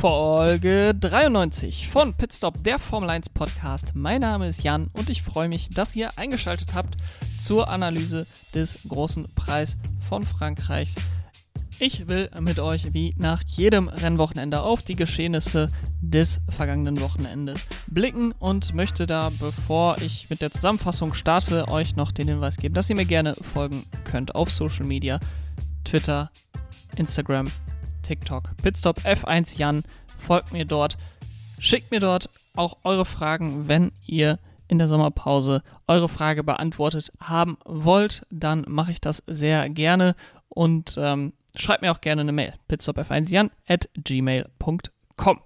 Folge 93 von Pitstop, der Formel 1 Podcast. Mein Name ist Jan und ich freue mich, dass ihr eingeschaltet habt zur Analyse des großen Preis von Frankreichs. Ich will mit euch wie nach jedem Rennwochenende auf die Geschehnisse des vergangenen Wochenendes blicken und möchte da, bevor ich mit der Zusammenfassung starte, euch noch den Hinweis geben, dass ihr mir gerne folgen könnt auf Social Media, Twitter, Instagram, TikTok. Pitstop F1 Jan, folgt mir dort. Schickt mir dort auch eure Fragen, wenn ihr in der Sommerpause eure Frage beantwortet haben wollt, dann mache ich das sehr gerne und ähm, schreibt mir auch gerne eine Mail. pitstopf1jan at gmail.com.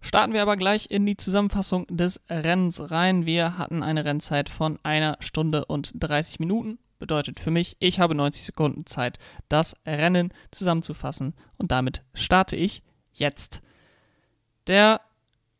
Starten wir aber gleich in die Zusammenfassung des Rennens rein. Wir hatten eine Rennzeit von einer Stunde und 30 Minuten bedeutet für mich, ich habe 90 Sekunden Zeit, das Rennen zusammenzufassen und damit starte ich jetzt. Der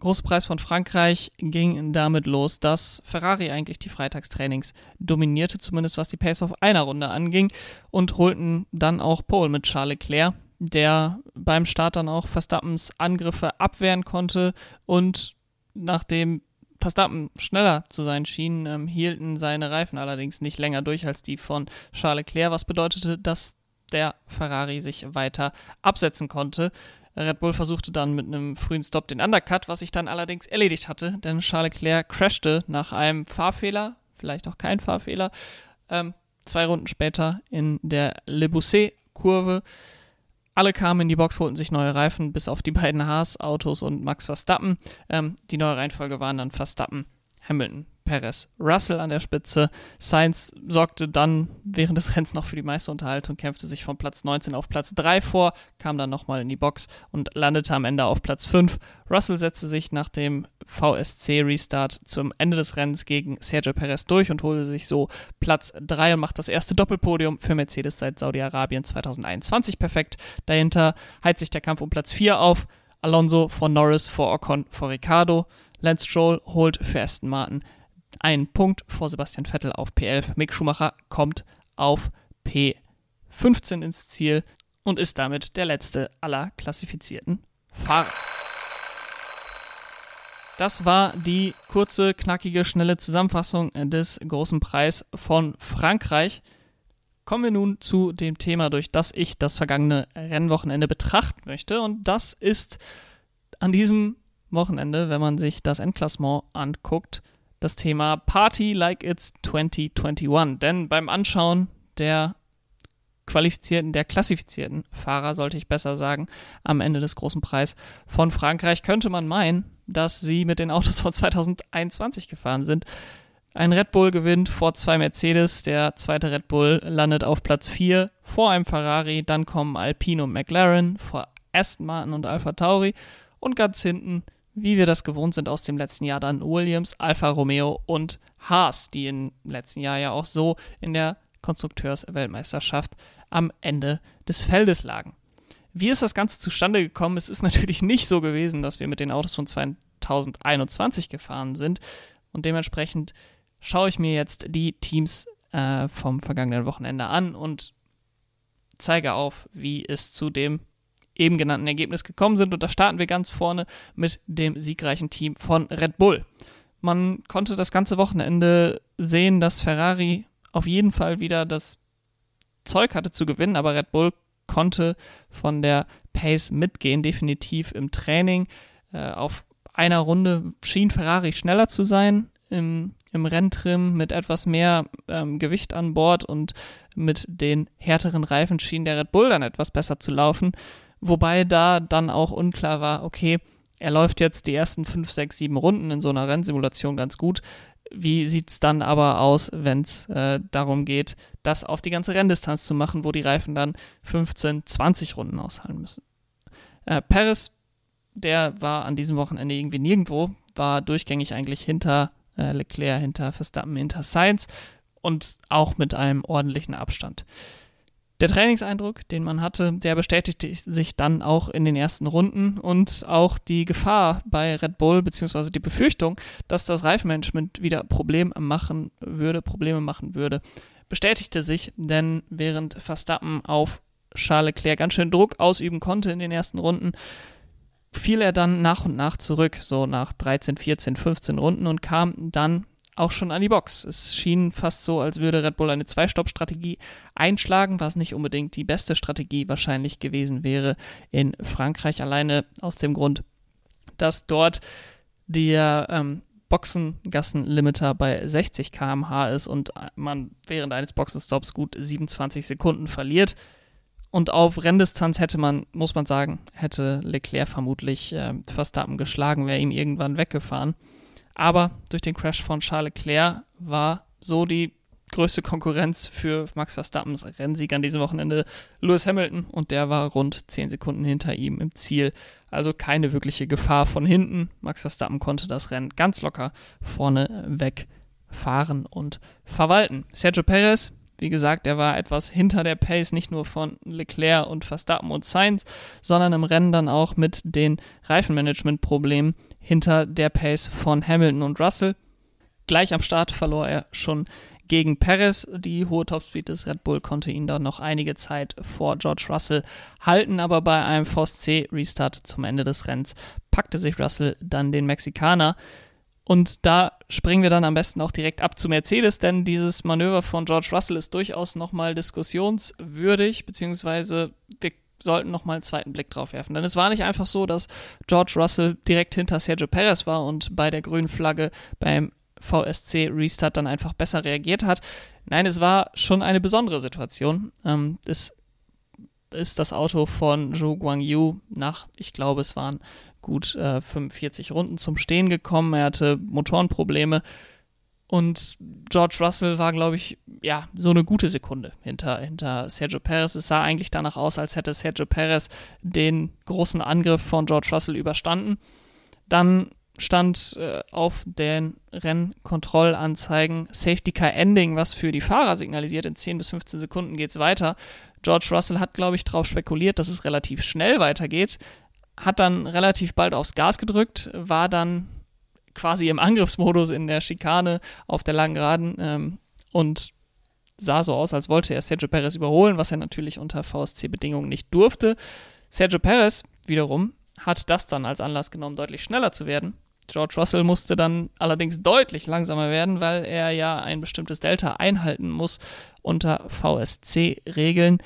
große Preis von Frankreich ging damit los, dass Ferrari eigentlich die Freitagstrainings dominierte, zumindest was die Pace auf einer Runde anging und holten dann auch Pole mit Charles Leclerc, der beim Start dann auch Verstappens Angriffe abwehren konnte und nachdem Verstappen schneller zu sein schien, ähm, hielten seine Reifen allerdings nicht länger durch als die von Charles Leclerc, was bedeutete, dass der Ferrari sich weiter absetzen konnte. Red Bull versuchte dann mit einem frühen Stop den Undercut, was sich dann allerdings erledigt hatte, denn Charles Leclerc crashte nach einem Fahrfehler, vielleicht auch kein Fahrfehler, ähm, zwei Runden später in der Le Bousset-Kurve. Alle kamen in die Box, holten sich neue Reifen, bis auf die beiden Haas-Autos und Max Verstappen. Ähm, die neue Reihenfolge waren dann Verstappen, Hamilton, Perez, Russell an der Spitze. Sainz sorgte dann während des Rennens noch für die meiste Unterhaltung, kämpfte sich von Platz 19 auf Platz 3 vor, kam dann nochmal in die Box und landete am Ende auf Platz 5. Russell setzte sich nach dem VSC-Restart zum Ende des Rennens gegen Sergio Perez durch und holte sich so Platz 3 und macht das erste Doppelpodium für Mercedes seit Saudi-Arabien 2021 perfekt. Dahinter heizt sich der Kampf um Platz 4 auf. Alonso vor Norris, vor Ocon, vor Ricardo. Lance Stroll holt für Aston Martin einen Punkt vor Sebastian Vettel auf P11. Mick Schumacher kommt auf P15 ins Ziel und ist damit der letzte aller klassifizierten Fahrer. Das war die kurze, knackige, schnelle Zusammenfassung des großen Preis von Frankreich. Kommen wir nun zu dem Thema, durch das ich das vergangene Rennwochenende betrachten möchte. Und das ist an diesem Wochenende, wenn man sich das Endklassement anguckt, das Thema Party like it's 2021. Denn beim Anschauen der qualifizierten, der klassifizierten Fahrer, sollte ich besser sagen, am Ende des großen Preis von Frankreich, könnte man meinen, dass sie mit den Autos von 2021 gefahren sind. Ein Red Bull gewinnt vor zwei Mercedes, der zweite Red Bull landet auf Platz 4 vor einem Ferrari, dann kommen Alpine und McLaren, vor Aston Martin und Alpha Tauri und ganz hinten, wie wir das gewohnt sind aus dem letzten Jahr, dann Williams, Alfa Romeo und Haas, die im letzten Jahr ja auch so in der Konstrukteursweltmeisterschaft am Ende des Feldes lagen. Wie ist das Ganze zustande gekommen? Es ist natürlich nicht so gewesen, dass wir mit den Autos von 2021 gefahren sind. Und dementsprechend schaue ich mir jetzt die Teams äh, vom vergangenen Wochenende an und zeige auf, wie es zu dem eben genannten Ergebnis gekommen sind. Und da starten wir ganz vorne mit dem siegreichen Team von Red Bull. Man konnte das ganze Wochenende sehen, dass Ferrari auf jeden Fall wieder das Zeug hatte zu gewinnen, aber Red Bull konnte von der Pace mitgehen, definitiv im Training. Äh, auf einer Runde schien Ferrari schneller zu sein im, im Renntrim mit etwas mehr ähm, Gewicht an Bord und mit den härteren Reifen schien der Red Bull dann etwas besser zu laufen. Wobei da dann auch unklar war, okay, er läuft jetzt die ersten 5, 6, 7 Runden in so einer Rennsimulation ganz gut. Wie sieht es dann aber aus, wenn es äh, darum geht, das auf die ganze Renndistanz zu machen, wo die Reifen dann 15, 20 Runden aushalten müssen? Äh, Paris, der war an diesem Wochenende irgendwie nirgendwo, war durchgängig eigentlich hinter äh, Leclerc, hinter Verstappen, hinter Sainz und auch mit einem ordentlichen Abstand. Der Trainingseindruck, den man hatte, der bestätigte sich dann auch in den ersten Runden und auch die Gefahr bei Red Bull beziehungsweise die Befürchtung, dass das Reifenmanagement wieder Probleme machen würde, Probleme machen würde, bestätigte sich, denn während Verstappen auf Charles Leclerc ganz schön Druck ausüben konnte in den ersten Runden, fiel er dann nach und nach zurück, so nach 13, 14, 15 Runden und kam dann auch schon an die Box. Es schien fast so, als würde Red Bull eine Zwei-Stopp-Strategie einschlagen, was nicht unbedingt die beste Strategie wahrscheinlich gewesen wäre in Frankreich, alleine aus dem Grund, dass dort der ähm, Boxengassenlimiter bei 60 km/h ist und man während eines Boxenstops gut 27 Sekunden verliert. Und auf Renndistanz hätte man, muss man sagen, hätte Leclerc vermutlich äh, Verstappen geschlagen, wäre ihm irgendwann weggefahren. Aber durch den Crash von Charles Leclerc war so die größte Konkurrenz für Max Verstappens Rennsieg an diesem Wochenende Lewis Hamilton und der war rund 10 Sekunden hinter ihm im Ziel. Also keine wirkliche Gefahr von hinten. Max Verstappen konnte das Rennen ganz locker vorne wegfahren und verwalten. Sergio Perez, wie gesagt, er war etwas hinter der Pace, nicht nur von Leclerc und Verstappen und Sainz, sondern im Rennen dann auch mit den Reifenmanagement-Problemen hinter der Pace von Hamilton und Russell. Gleich am Start verlor er schon gegen Perez. Die hohe Topspeed des Red Bull konnte ihn dann noch einige Zeit vor George Russell halten, aber bei einem Force C Restart zum Ende des Rennens packte sich Russell dann den Mexikaner. Und da springen wir dann am besten auch direkt ab zu Mercedes, denn dieses Manöver von George Russell ist durchaus nochmal diskussionswürdig, beziehungsweise wir sollten nochmal einen zweiten Blick drauf werfen. Denn es war nicht einfach so, dass George Russell direkt hinter Sergio Perez war und bei der grünen Flagge beim VSC Restart dann einfach besser reagiert hat. Nein, es war schon eine besondere Situation. Ähm, es ist das Auto von Zhou Guangyu nach, ich glaube, es waren gut äh, 45 Runden zum Stehen gekommen. Er hatte Motorenprobleme. Und George Russell war, glaube ich, ja, so eine gute Sekunde hinter, hinter Sergio Perez. Es sah eigentlich danach aus, als hätte Sergio Perez den großen Angriff von George Russell überstanden. Dann stand äh, auf den Rennkontrollanzeigen Safety Car Ending, was für die Fahrer signalisiert. In 10 bis 15 Sekunden geht es weiter. George Russell hat, glaube ich, darauf spekuliert, dass es relativ schnell weitergeht. Hat dann relativ bald aufs Gas gedrückt, war dann quasi im Angriffsmodus in der Schikane auf der langen Geraden ähm, und sah so aus, als wollte er Sergio Perez überholen, was er natürlich unter VSC-Bedingungen nicht durfte. Sergio Perez wiederum hat das dann als Anlass genommen, deutlich schneller zu werden George Russell musste dann allerdings deutlich langsamer werden, weil er ja ein bestimmtes Delta einhalten muss unter VSC-Regeln.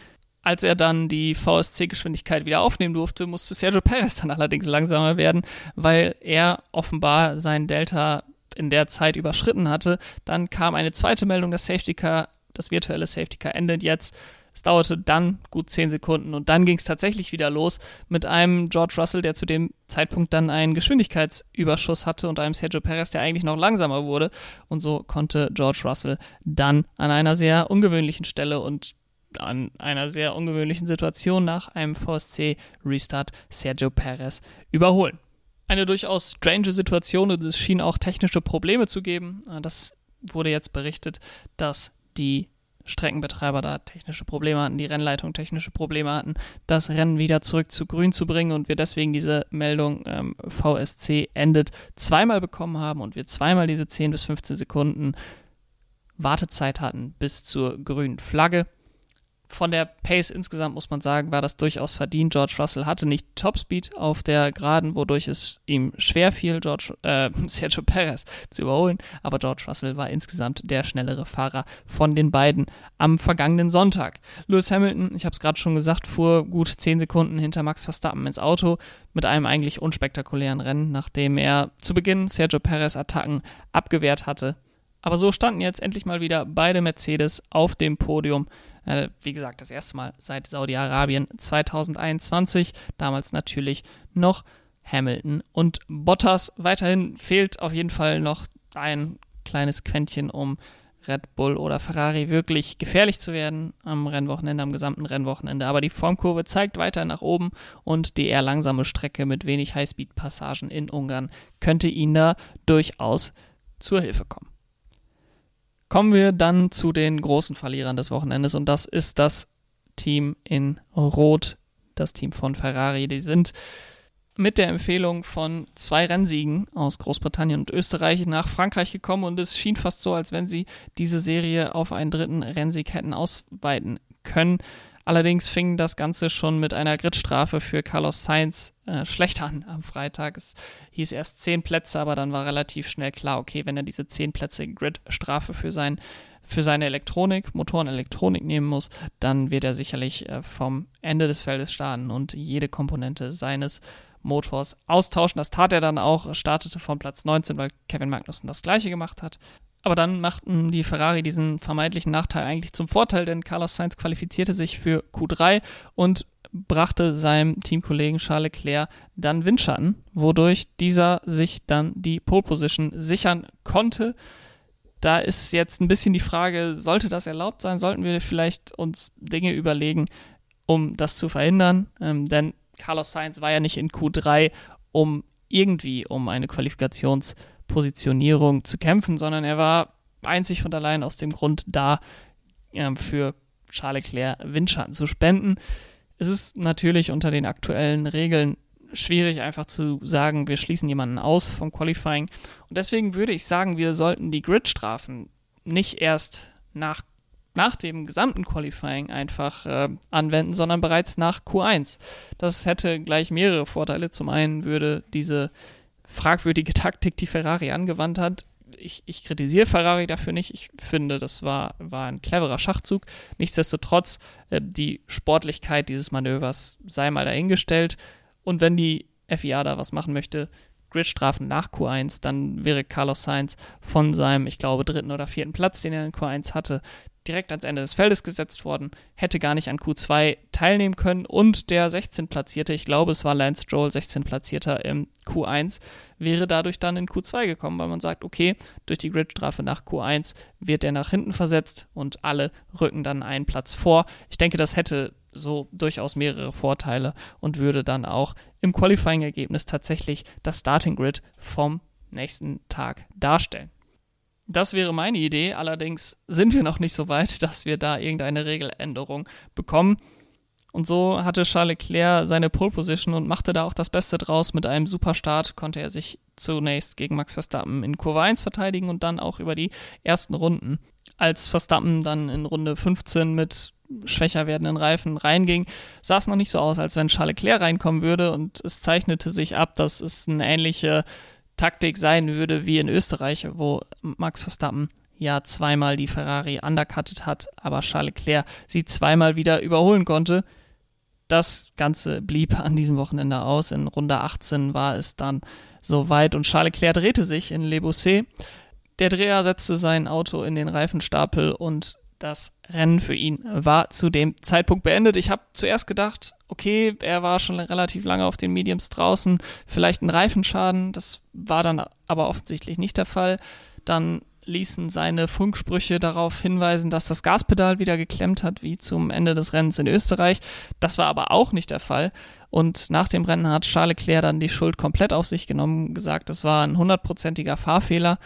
Als er dann die VSC-Geschwindigkeit wieder aufnehmen durfte, musste Sergio Perez dann allerdings langsamer werden, weil er offenbar sein Delta in der Zeit überschritten hatte. Dann kam eine zweite Meldung, das Safety Car, das virtuelle Safety Car endet jetzt. Es dauerte dann gut 10 Sekunden und dann ging es tatsächlich wieder los mit einem George Russell, der zu dem Zeitpunkt dann einen Geschwindigkeitsüberschuss hatte und einem Sergio Perez, der eigentlich noch langsamer wurde. Und so konnte George Russell dann an einer sehr ungewöhnlichen Stelle und an einer sehr ungewöhnlichen Situation nach einem VSC-Restart Sergio Perez überholen. Eine durchaus strange Situation und es schien auch technische Probleme zu geben. Das wurde jetzt berichtet, dass die Streckenbetreiber da technische Probleme hatten, die Rennleitung technische Probleme hatten, das Rennen wieder zurück zu grün zu bringen und wir deswegen diese Meldung ähm, VSC endet zweimal bekommen haben und wir zweimal diese 10 bis 15 Sekunden Wartezeit hatten bis zur grünen Flagge von der Pace insgesamt muss man sagen, war das durchaus verdient. George Russell hatte nicht Topspeed auf der Geraden, wodurch es ihm schwer fiel, George, äh, Sergio Perez zu überholen. Aber George Russell war insgesamt der schnellere Fahrer von den beiden am vergangenen Sonntag. Lewis Hamilton, ich habe es gerade schon gesagt, fuhr gut 10 Sekunden hinter Max Verstappen ins Auto mit einem eigentlich unspektakulären Rennen, nachdem er zu Beginn Sergio Perez Attacken abgewehrt hatte. Aber so standen jetzt endlich mal wieder beide Mercedes auf dem Podium äh, wie gesagt, das erste Mal seit Saudi-Arabien 2021. Damals natürlich noch Hamilton und Bottas. Weiterhin fehlt auf jeden Fall noch ein kleines Quäntchen, um Red Bull oder Ferrari wirklich gefährlich zu werden am Rennwochenende, am gesamten Rennwochenende. Aber die Formkurve zeigt weiter nach oben und die eher langsame Strecke mit wenig Highspeed-Passagen in Ungarn könnte ihnen da durchaus zur Hilfe kommen. Kommen wir dann zu den großen Verlierern des Wochenendes und das ist das Team in Rot, das Team von Ferrari. Die sind mit der Empfehlung von zwei Rennsiegen aus Großbritannien und Österreich nach Frankreich gekommen und es schien fast so, als wenn sie diese Serie auf einen dritten Rennsieg hätten ausweiten können. Allerdings fing das Ganze schon mit einer Gridstrafe für Carlos Sainz äh, schlecht an am Freitag. Es hieß erst zehn Plätze, aber dann war relativ schnell klar, okay, wenn er diese zehn Plätze Gridstrafe für sein für seine Elektronik, Motorenelektronik nehmen muss, dann wird er sicherlich äh, vom Ende des Feldes starten und jede Komponente seines Motors austauschen. Das tat er dann auch, startete von Platz 19, weil Kevin Magnussen das gleiche gemacht hat. Aber dann machten die Ferrari diesen vermeintlichen Nachteil eigentlich zum Vorteil, denn Carlos Sainz qualifizierte sich für Q3 und brachte seinem Teamkollegen Charles Leclerc dann Windschatten, wodurch dieser sich dann die Pole Position sichern konnte da ist jetzt ein bisschen die Frage, sollte das erlaubt sein? Sollten wir vielleicht uns Dinge überlegen, um das zu verhindern? Ähm, denn Carlos Sainz war ja nicht in Q3, um irgendwie um eine Qualifikationspositionierung zu kämpfen, sondern er war einzig und allein aus dem Grund da, äh, für Charles Leclerc Windschatten zu spenden. Es ist natürlich unter den aktuellen Regeln schwierig einfach zu sagen, wir schließen jemanden aus vom Qualifying. Und deswegen würde ich sagen, wir sollten die Grid-Strafen nicht erst nach, nach dem gesamten Qualifying einfach äh, anwenden, sondern bereits nach Q1. Das hätte gleich mehrere Vorteile. Zum einen würde diese fragwürdige Taktik, die Ferrari angewandt hat, ich, ich, kritisiere Ferrari dafür nicht. Ich finde, das war, war ein cleverer Schachzug. Nichtsdestotrotz, äh, die Sportlichkeit dieses Manövers sei mal dahingestellt. Und wenn die FIA da was machen möchte, Gridstrafen nach Q1, dann wäre Carlos Sainz von seinem, ich glaube, dritten oder vierten Platz, den er in Q1 hatte, direkt ans Ende des Feldes gesetzt worden, hätte gar nicht an Q2 teilnehmen können und der 16 Platzierte, ich glaube, es war Lance Stroll, 16 Platzierter im Q1, wäre dadurch dann in Q2 gekommen, weil man sagt, okay, durch die Gridstrafe nach Q1 wird er nach hinten versetzt und alle rücken dann einen Platz vor. Ich denke, das hätte so durchaus mehrere Vorteile und würde dann auch im Qualifying-Ergebnis tatsächlich das Starting Grid vom nächsten Tag darstellen. Das wäre meine Idee, allerdings sind wir noch nicht so weit, dass wir da irgendeine Regeländerung bekommen. Und so hatte Charles Leclerc seine Pole Position und machte da auch das Beste draus. Mit einem Superstart konnte er sich zunächst gegen Max Verstappen in Kurve 1 verteidigen und dann auch über die ersten Runden. Als Verstappen dann in Runde 15 mit schwächer werdenden Reifen reinging, sah es noch nicht so aus, als wenn Charles Leclerc reinkommen würde und es zeichnete sich ab, dass es eine ähnliche Taktik sein würde wie in Österreich, wo Max Verstappen ja zweimal die Ferrari undercutted hat, aber Charles Leclerc sie zweimal wieder überholen konnte. Das Ganze blieb an diesem Wochenende aus. In Runde 18 war es dann soweit und Charles Leclerc drehte sich in Le Bousset. Der Dreher setzte sein Auto in den Reifenstapel und das Rennen für ihn war zu dem Zeitpunkt beendet. Ich habe zuerst gedacht, okay, er war schon relativ lange auf den Mediums draußen, vielleicht ein Reifenschaden. Das war dann aber offensichtlich nicht der Fall. Dann ließen seine Funksprüche darauf hinweisen, dass das Gaspedal wieder geklemmt hat, wie zum Ende des Rennens in Österreich. Das war aber auch nicht der Fall. Und nach dem Rennen hat Charles Leclerc dann die Schuld komplett auf sich genommen, gesagt, es war ein hundertprozentiger Fahrfehler.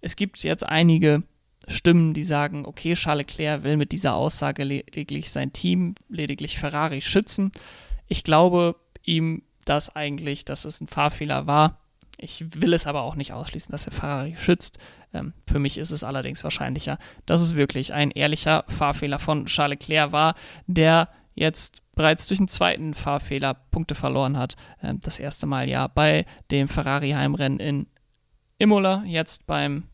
Es gibt jetzt einige Stimmen, die sagen, okay, Charles Leclerc will mit dieser Aussage lediglich sein Team, lediglich Ferrari schützen. Ich glaube ihm das eigentlich, dass es ein Fahrfehler war. Ich will es aber auch nicht ausschließen, dass er Ferrari schützt. Ähm, für mich ist es allerdings wahrscheinlicher, dass es wirklich ein ehrlicher Fahrfehler von Charles Leclerc war, der jetzt bereits durch einen zweiten Fahrfehler Punkte verloren hat. Ähm, das erste Mal ja bei dem Ferrari-Heimrennen in Imola, jetzt beim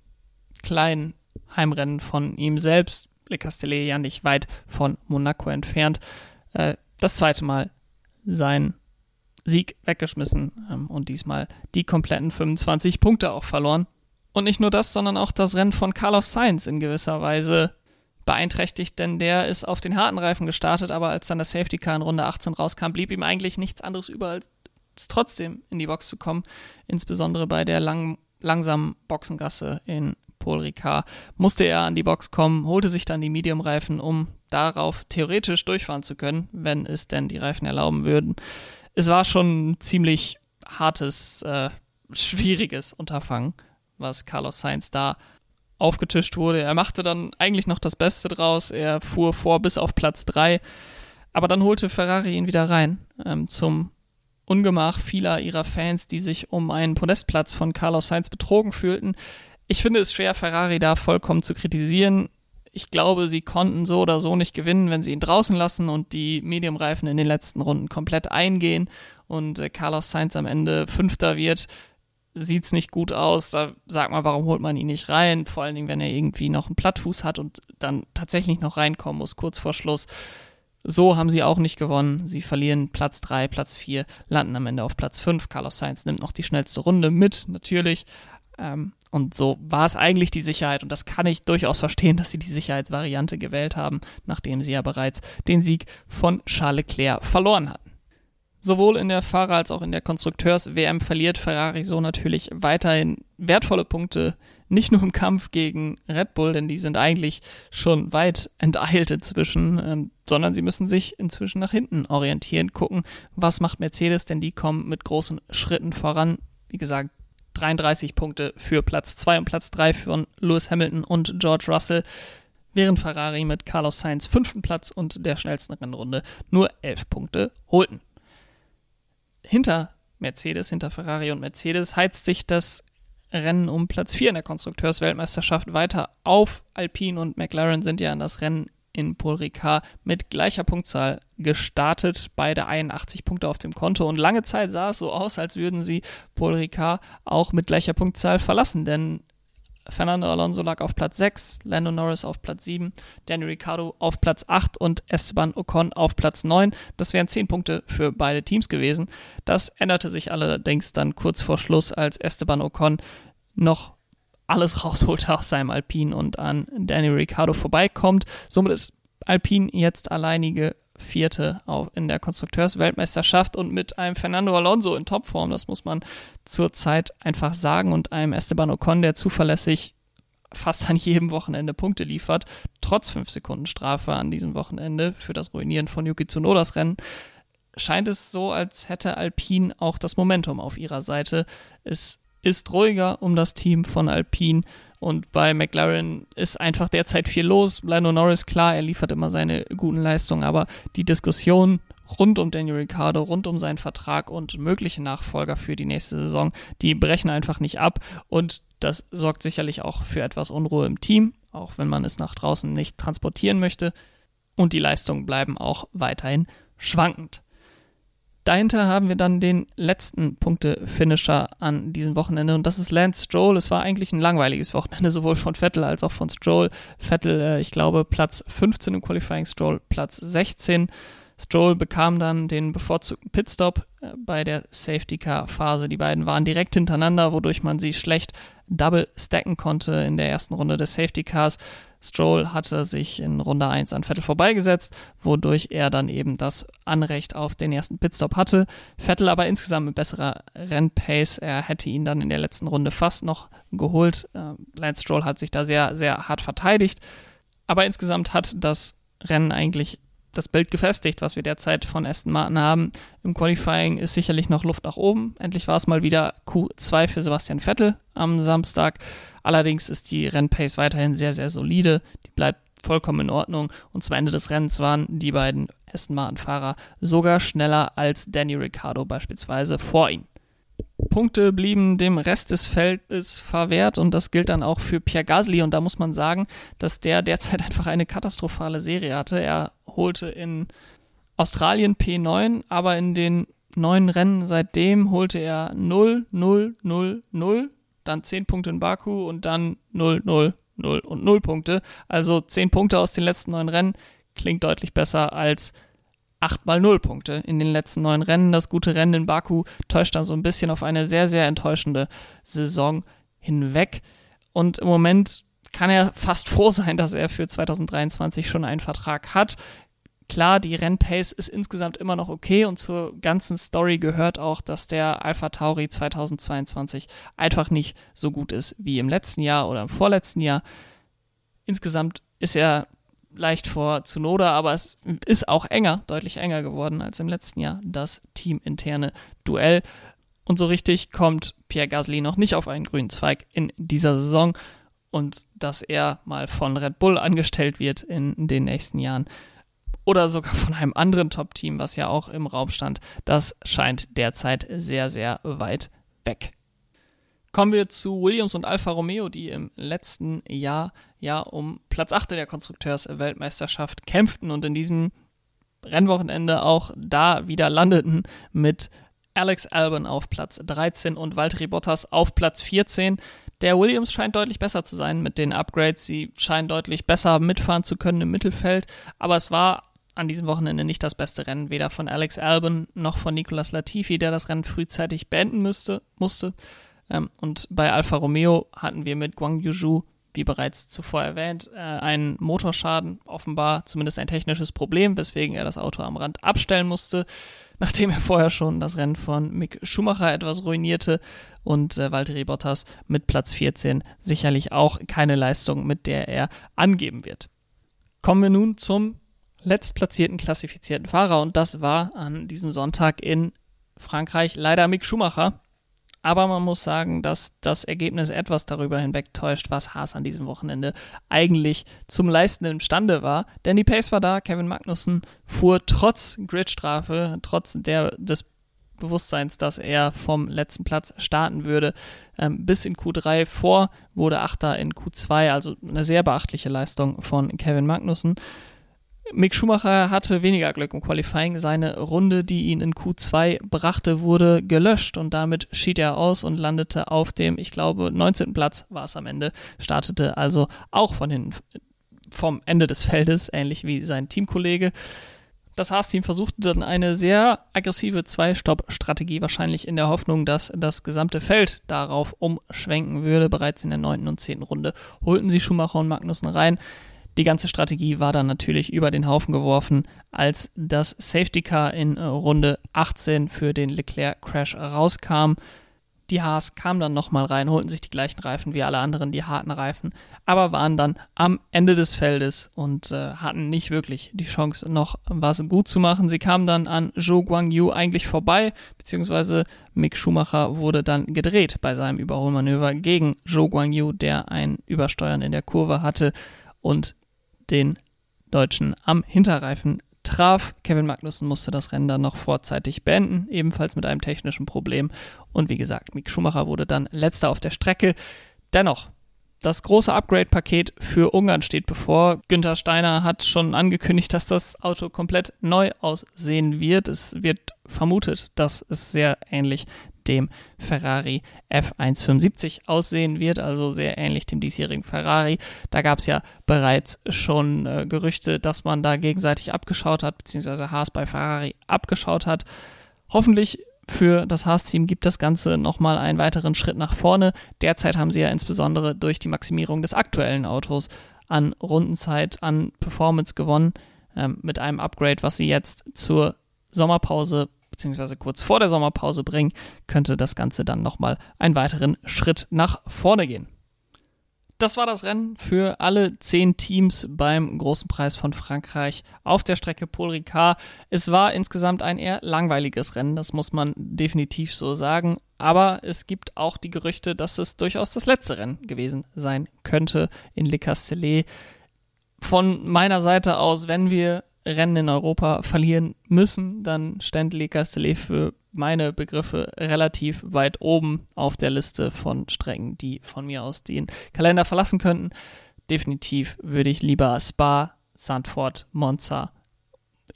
kleinen Heimrennen von ihm selbst. Le Castellet ja nicht weit von Monaco entfernt. Äh, das zweite Mal sein Sieg weggeschmissen ähm, und diesmal die kompletten 25 Punkte auch verloren. Und nicht nur das, sondern auch das Rennen von Carlos Sainz in gewisser Weise beeinträchtigt, denn der ist auf den harten Reifen gestartet, aber als dann das Safety Car in Runde 18 rauskam, blieb ihm eigentlich nichts anderes über, als trotzdem in die Box zu kommen, insbesondere bei der lang, langsamen Boxengasse in Paul Ricard, musste er an die Box kommen, holte sich dann die Medium-Reifen, um darauf theoretisch durchfahren zu können, wenn es denn die Reifen erlauben würden. Es war schon ein ziemlich hartes, äh, schwieriges Unterfangen, was Carlos Sainz da aufgetischt wurde. Er machte dann eigentlich noch das Beste draus. Er fuhr vor bis auf Platz 3. Aber dann holte Ferrari ihn wieder rein ähm, zum Ungemach vieler ihrer Fans, die sich um einen Podestplatz von Carlos Sainz betrogen fühlten. Ich finde es schwer, Ferrari da vollkommen zu kritisieren. Ich glaube, sie konnten so oder so nicht gewinnen, wenn sie ihn draußen lassen und die Medium-Reifen in den letzten Runden komplett eingehen und äh, Carlos Sainz am Ende Fünfter wird. Sieht es nicht gut aus. Da sagt man, warum holt man ihn nicht rein? Vor allen Dingen, wenn er irgendwie noch einen Plattfuß hat und dann tatsächlich noch reinkommen muss, kurz vor Schluss. So haben sie auch nicht gewonnen. Sie verlieren Platz 3, Platz 4, landen am Ende auf Platz 5. Carlos Sainz nimmt noch die schnellste Runde mit, natürlich. Ähm, und so war es eigentlich die Sicherheit. Und das kann ich durchaus verstehen, dass sie die Sicherheitsvariante gewählt haben, nachdem sie ja bereits den Sieg von Charles Leclerc verloren hatten. Sowohl in der Fahrer- als auch in der Konstrukteurs-WM verliert Ferrari so natürlich weiterhin wertvolle Punkte, nicht nur im Kampf gegen Red Bull, denn die sind eigentlich schon weit enteilt inzwischen, ähm, sondern sie müssen sich inzwischen nach hinten orientieren, gucken, was macht Mercedes, denn die kommen mit großen Schritten voran. Wie gesagt, 33 Punkte für Platz 2 und Platz 3 von Lewis Hamilton und George Russell, während Ferrari mit Carlos Sainz fünften Platz und der schnellsten Rennrunde nur 11 Punkte holten. Hinter Mercedes, hinter Ferrari und Mercedes heizt sich das Rennen um Platz 4 in der Konstrukteursweltmeisterschaft weiter auf. Alpine und McLaren sind ja in das Rennen in Paul Ricard mit gleicher Punktzahl gestartet, beide 81 Punkte auf dem Konto und lange Zeit sah es so aus, als würden sie Paul Ricard auch mit gleicher Punktzahl verlassen, denn Fernando Alonso lag auf Platz 6, Lando Norris auf Platz 7, Daniel Ricciardo auf Platz 8 und Esteban Ocon auf Platz 9. Das wären 10 Punkte für beide Teams gewesen. Das änderte sich allerdings dann kurz vor Schluss, als Esteban Ocon noch alles rausholte aus seinem Alpine und an Daniel Ricciardo vorbeikommt. Somit ist Alpine jetzt alleinige Vierte in der Konstrukteursweltmeisterschaft und mit einem Fernando Alonso in Topform, das muss man zurzeit einfach sagen, und einem Esteban Ocon, der zuverlässig fast an jedem Wochenende Punkte liefert, trotz 5 Sekunden Strafe an diesem Wochenende für das Ruinieren von Yuki Tsunodas Rennen, scheint es so, als hätte Alpine auch das Momentum auf ihrer Seite. Es ist ruhiger um das Team von Alpine. Und bei McLaren ist einfach derzeit viel los. Lando Norris, klar, er liefert immer seine guten Leistungen, aber die Diskussion rund um Daniel Ricciardo, rund um seinen Vertrag und mögliche Nachfolger für die nächste Saison, die brechen einfach nicht ab. Und das sorgt sicherlich auch für etwas Unruhe im Team, auch wenn man es nach draußen nicht transportieren möchte. Und die Leistungen bleiben auch weiterhin schwankend. Dahinter haben wir dann den letzten Punkte-Finisher an diesem Wochenende und das ist Lance Stroll. Es war eigentlich ein langweiliges Wochenende, sowohl von Vettel als auch von Stroll. Vettel, äh, ich glaube, Platz 15 im Qualifying, Stroll Platz 16. Stroll bekam dann den bevorzugten Pitstop äh, bei der Safety Car Phase. Die beiden waren direkt hintereinander, wodurch man sie schlecht double stacken konnte in der ersten Runde des Safety Cars. Stroll hatte sich in Runde 1 an Vettel vorbeigesetzt, wodurch er dann eben das Anrecht auf den ersten Pitstop hatte. Vettel aber insgesamt mit besserer Rennpace. Er hätte ihn dann in der letzten Runde fast noch geholt. Äh, Lance Stroll hat sich da sehr, sehr hart verteidigt. Aber insgesamt hat das Rennen eigentlich das Bild gefestigt, was wir derzeit von Aston Martin haben. Im Qualifying ist sicherlich noch Luft nach oben. Endlich war es mal wieder Q2 für Sebastian Vettel am Samstag. Allerdings ist die Rennpace weiterhin sehr, sehr solide. Die bleibt vollkommen in Ordnung. Und zum Ende des Rennens waren die beiden Aston Martin-Fahrer sogar schneller als Danny Ricciardo beispielsweise vor ihnen. Punkte blieben dem Rest des Feldes verwehrt und das gilt dann auch für Pierre Gasly und da muss man sagen, dass der derzeit einfach eine katastrophale Serie hatte. Er holte in Australien P9, aber in den neun Rennen seitdem holte er 0, 0, 0, 0, dann 10 Punkte in Baku und dann 0, 0, 0 und 0 Punkte. Also 10 Punkte aus den letzten neun Rennen klingt deutlich besser als 8 mal 0 Punkte in den letzten neun Rennen. Das gute Rennen in Baku täuscht dann so ein bisschen auf eine sehr, sehr enttäuschende Saison hinweg. Und im Moment kann er fast froh sein, dass er für 2023 schon einen Vertrag hat. Klar, die Rennpace ist insgesamt immer noch okay und zur ganzen Story gehört auch, dass der Alpha Tauri 2022 einfach nicht so gut ist wie im letzten Jahr oder im vorletzten Jahr. Insgesamt ist er leicht vor Zunoda, aber es ist auch enger, deutlich enger geworden als im letzten Jahr, das teaminterne Duell. Und so richtig kommt Pierre Gasly noch nicht auf einen grünen Zweig in dieser Saison. Und dass er mal von Red Bull angestellt wird in den nächsten Jahren oder sogar von einem anderen Top-Team, was ja auch im Raum stand, das scheint derzeit sehr, sehr weit weg. Kommen wir zu Williams und Alfa Romeo, die im letzten Jahr ja um Platz 8 in der Konstrukteursweltmeisterschaft kämpften und in diesem Rennwochenende auch da wieder landeten mit Alex Albon auf Platz 13 und Valtteri Bottas auf Platz 14. Der Williams scheint deutlich besser zu sein mit den Upgrades. Sie scheinen deutlich besser mitfahren zu können im Mittelfeld. Aber es war an diesem Wochenende nicht das beste Rennen, weder von Alex Albon noch von Nicolas Latifi, der das Rennen frühzeitig beenden müsste, musste. Ähm, und bei Alfa Romeo hatten wir mit Guang Yuzhu, wie bereits zuvor erwähnt, äh, einen Motorschaden, offenbar zumindest ein technisches Problem, weswegen er das Auto am Rand abstellen musste, nachdem er vorher schon das Rennen von Mick Schumacher etwas ruinierte und äh, Valtteri Bottas mit Platz 14 sicherlich auch keine Leistung, mit der er angeben wird. Kommen wir nun zum letztplatzierten klassifizierten Fahrer und das war an diesem Sonntag in Frankreich leider Mick Schumacher. Aber man muss sagen, dass das Ergebnis etwas darüber hinwegtäuscht, was Haas an diesem Wochenende eigentlich zum Leisten imstande war. Denn die Pace war da, Kevin Magnussen fuhr trotz Gridstrafe, trotz der, des Bewusstseins, dass er vom letzten Platz starten würde, ähm, bis in Q3 vor, wurde Achter in Q2, also eine sehr beachtliche Leistung von Kevin Magnussen. Mick Schumacher hatte weniger Glück im Qualifying. Seine Runde, die ihn in Q2 brachte, wurde gelöscht und damit schied er aus und landete auf dem, ich glaube, 19. Platz war es am Ende, startete also auch von hinten vom Ende des Feldes, ähnlich wie sein Teamkollege. Das Haas-Team versuchte dann eine sehr aggressive Zwei-Stopp-Strategie, wahrscheinlich in der Hoffnung, dass das gesamte Feld darauf umschwenken würde. Bereits in der neunten und zehnten Runde holten sie Schumacher und Magnussen rein. Die ganze Strategie war dann natürlich über den Haufen geworfen, als das Safety Car in äh, Runde 18 für den Leclerc-Crash rauskam. Die Haas kamen dann nochmal rein, holten sich die gleichen Reifen wie alle anderen, die harten Reifen, aber waren dann am Ende des Feldes und äh, hatten nicht wirklich die Chance, noch was gut zu machen. Sie kamen dann an Zhou Guangyu eigentlich vorbei, beziehungsweise Mick Schumacher wurde dann gedreht bei seinem Überholmanöver gegen Zhou Guangyu, der ein Übersteuern in der Kurve hatte und den Deutschen am Hinterreifen traf. Kevin Magnussen musste das Rennen dann noch vorzeitig beenden, ebenfalls mit einem technischen Problem. Und wie gesagt, Mick Schumacher wurde dann letzter auf der Strecke. Dennoch, das große Upgrade-Paket für Ungarn steht bevor. Günther Steiner hat schon angekündigt, dass das Auto komplett neu aussehen wird. Es wird vermutet, dass es sehr ähnlich dem Ferrari F175 aussehen wird, also sehr ähnlich dem diesjährigen Ferrari. Da gab es ja bereits schon äh, Gerüchte, dass man da gegenseitig abgeschaut hat, beziehungsweise Haas bei Ferrari abgeschaut hat. Hoffentlich für das Haas-Team gibt das Ganze nochmal einen weiteren Schritt nach vorne. Derzeit haben sie ja insbesondere durch die Maximierung des aktuellen Autos an Rundenzeit, an Performance gewonnen, ähm, mit einem Upgrade, was sie jetzt zur Sommerpause beziehungsweise kurz vor der Sommerpause bringen, könnte das Ganze dann nochmal einen weiteren Schritt nach vorne gehen. Das war das Rennen für alle zehn Teams beim Großen Preis von Frankreich auf der Strecke Paul Ricard. Es war insgesamt ein eher langweiliges Rennen, das muss man definitiv so sagen. Aber es gibt auch die Gerüchte, dass es durchaus das letzte Rennen gewesen sein könnte in Le Castellet. Von meiner Seite aus, wenn wir Rennen in Europa verlieren müssen, dann stand Le Castellet für meine Begriffe relativ weit oben auf der Liste von Strecken, die von mir aus den Kalender verlassen könnten. Definitiv würde ich lieber Spa, Sandford, Monza,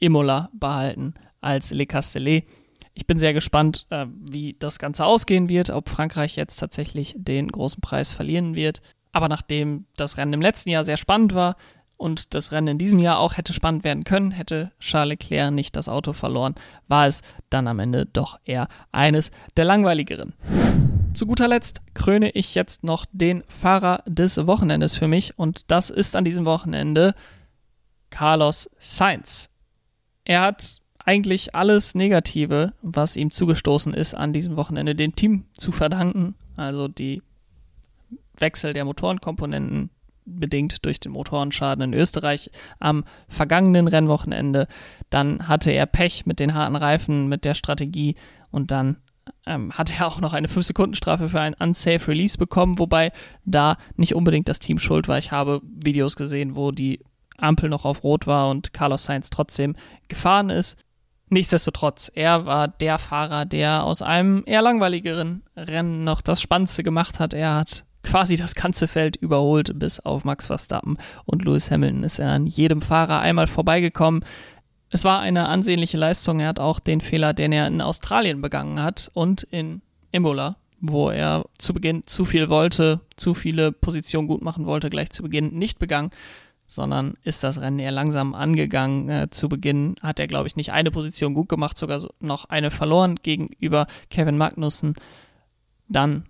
Imola behalten als Le Castellet. Ich bin sehr gespannt, äh, wie das Ganze ausgehen wird, ob Frankreich jetzt tatsächlich den großen Preis verlieren wird. Aber nachdem das Rennen im letzten Jahr sehr spannend war, und das Rennen in diesem Jahr auch hätte spannend werden können, hätte Charles Leclerc nicht das Auto verloren, war es dann am Ende doch eher eines der langweiligeren. Zu guter Letzt kröne ich jetzt noch den Fahrer des Wochenendes für mich und das ist an diesem Wochenende Carlos Sainz. Er hat eigentlich alles Negative, was ihm zugestoßen ist, an diesem Wochenende dem Team zu verdanken. Also die Wechsel der Motorenkomponenten, bedingt durch den Motorenschaden in Österreich am vergangenen Rennwochenende. Dann hatte er Pech mit den harten Reifen, mit der Strategie und dann ähm, hat er auch noch eine 5-Sekunden-Strafe für ein Unsafe Release bekommen, wobei da nicht unbedingt das Team schuld war. Ich habe Videos gesehen, wo die Ampel noch auf Rot war und Carlos Sainz trotzdem gefahren ist. Nichtsdestotrotz, er war der Fahrer, der aus einem eher langweiligeren Rennen noch das Spannendste gemacht hat. Er hat quasi das ganze Feld überholt, bis auf Max Verstappen und Lewis Hamilton ist er an jedem Fahrer einmal vorbeigekommen. Es war eine ansehnliche Leistung. Er hat auch den Fehler, den er in Australien begangen hat und in Imola, wo er zu Beginn zu viel wollte, zu viele Positionen gut machen wollte, gleich zu Beginn nicht begangen, sondern ist das Rennen eher langsam angegangen. Äh, zu Beginn hat er, glaube ich, nicht eine Position gut gemacht, sogar noch eine verloren gegenüber Kevin Magnussen. Dann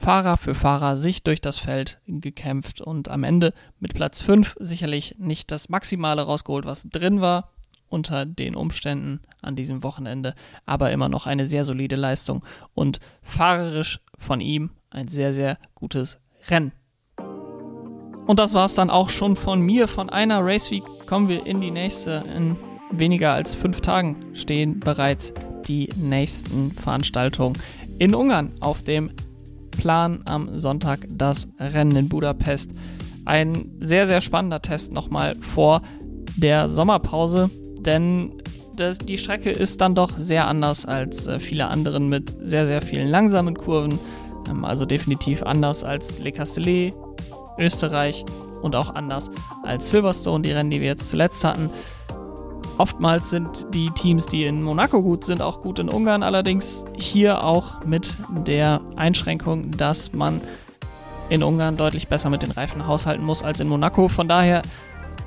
Fahrer für Fahrer sich durch das Feld gekämpft und am Ende mit Platz 5 sicherlich nicht das Maximale rausgeholt, was drin war unter den Umständen an diesem Wochenende, aber immer noch eine sehr solide Leistung und fahrerisch von ihm ein sehr, sehr gutes Rennen. Und das war es dann auch schon von mir. Von einer Race Week kommen wir in die nächste. In weniger als fünf Tagen stehen bereits die nächsten Veranstaltungen in Ungarn auf dem Plan am Sonntag das Rennen in Budapest. Ein sehr, sehr spannender Test nochmal vor der Sommerpause denn das, die Strecke ist dann doch sehr anders als äh, viele anderen mit sehr, sehr vielen langsamen Kurven. Ähm, also definitiv anders als Le Castellet, Österreich und auch anders als Silverstone, die Rennen, die wir jetzt zuletzt hatten. Oftmals sind die Teams, die in Monaco gut sind, auch gut in Ungarn. Allerdings hier auch mit der Einschränkung, dass man in Ungarn deutlich besser mit den Reifen haushalten muss als in Monaco. Von daher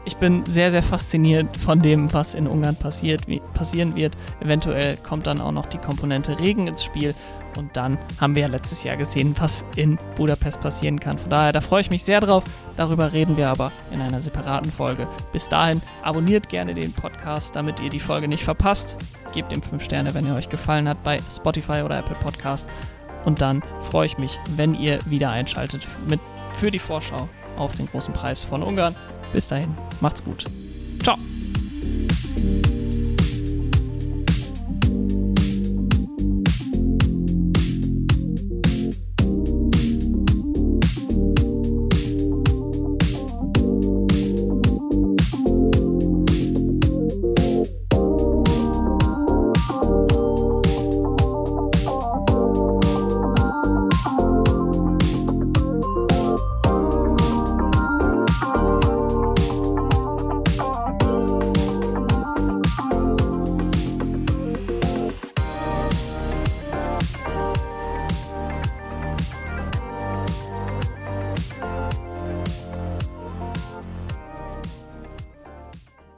ich bin sehr, sehr fasziniert von dem, was in Ungarn passiert, passieren wird. Eventuell kommt dann auch noch die Komponente Regen ins Spiel. Und dann haben wir ja letztes Jahr gesehen, was in Budapest passieren kann. Von daher, da freue ich mich sehr drauf. Darüber reden wir aber in einer separaten Folge. Bis dahin, abonniert gerne den Podcast, damit ihr die Folge nicht verpasst. Gebt ihm 5 Sterne, wenn er euch gefallen hat, bei Spotify oder Apple Podcast. Und dann freue ich mich, wenn ihr wieder einschaltet mit, für die Vorschau auf den großen Preis von Ungarn. Bis dahin, macht's gut. Ciao.